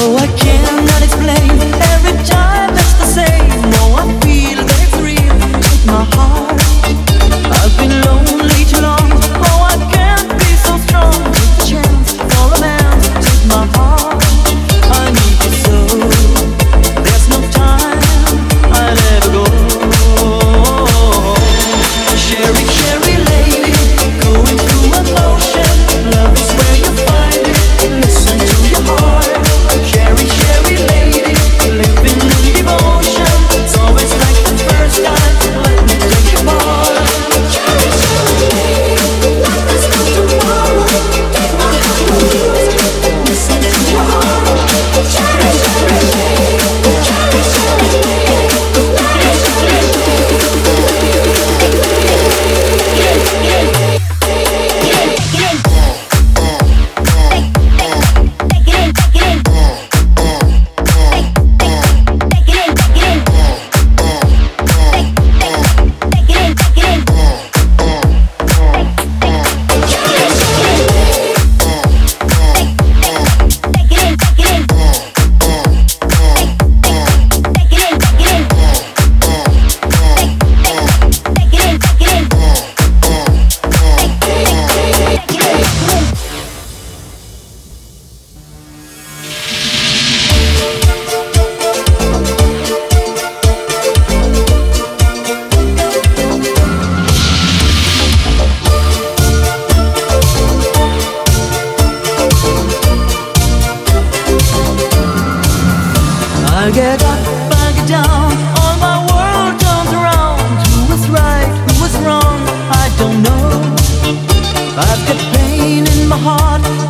Oh, I can't. Get up, back down. All my world turns around. Who was right? Who was wrong? I don't know. I've got pain in my heart.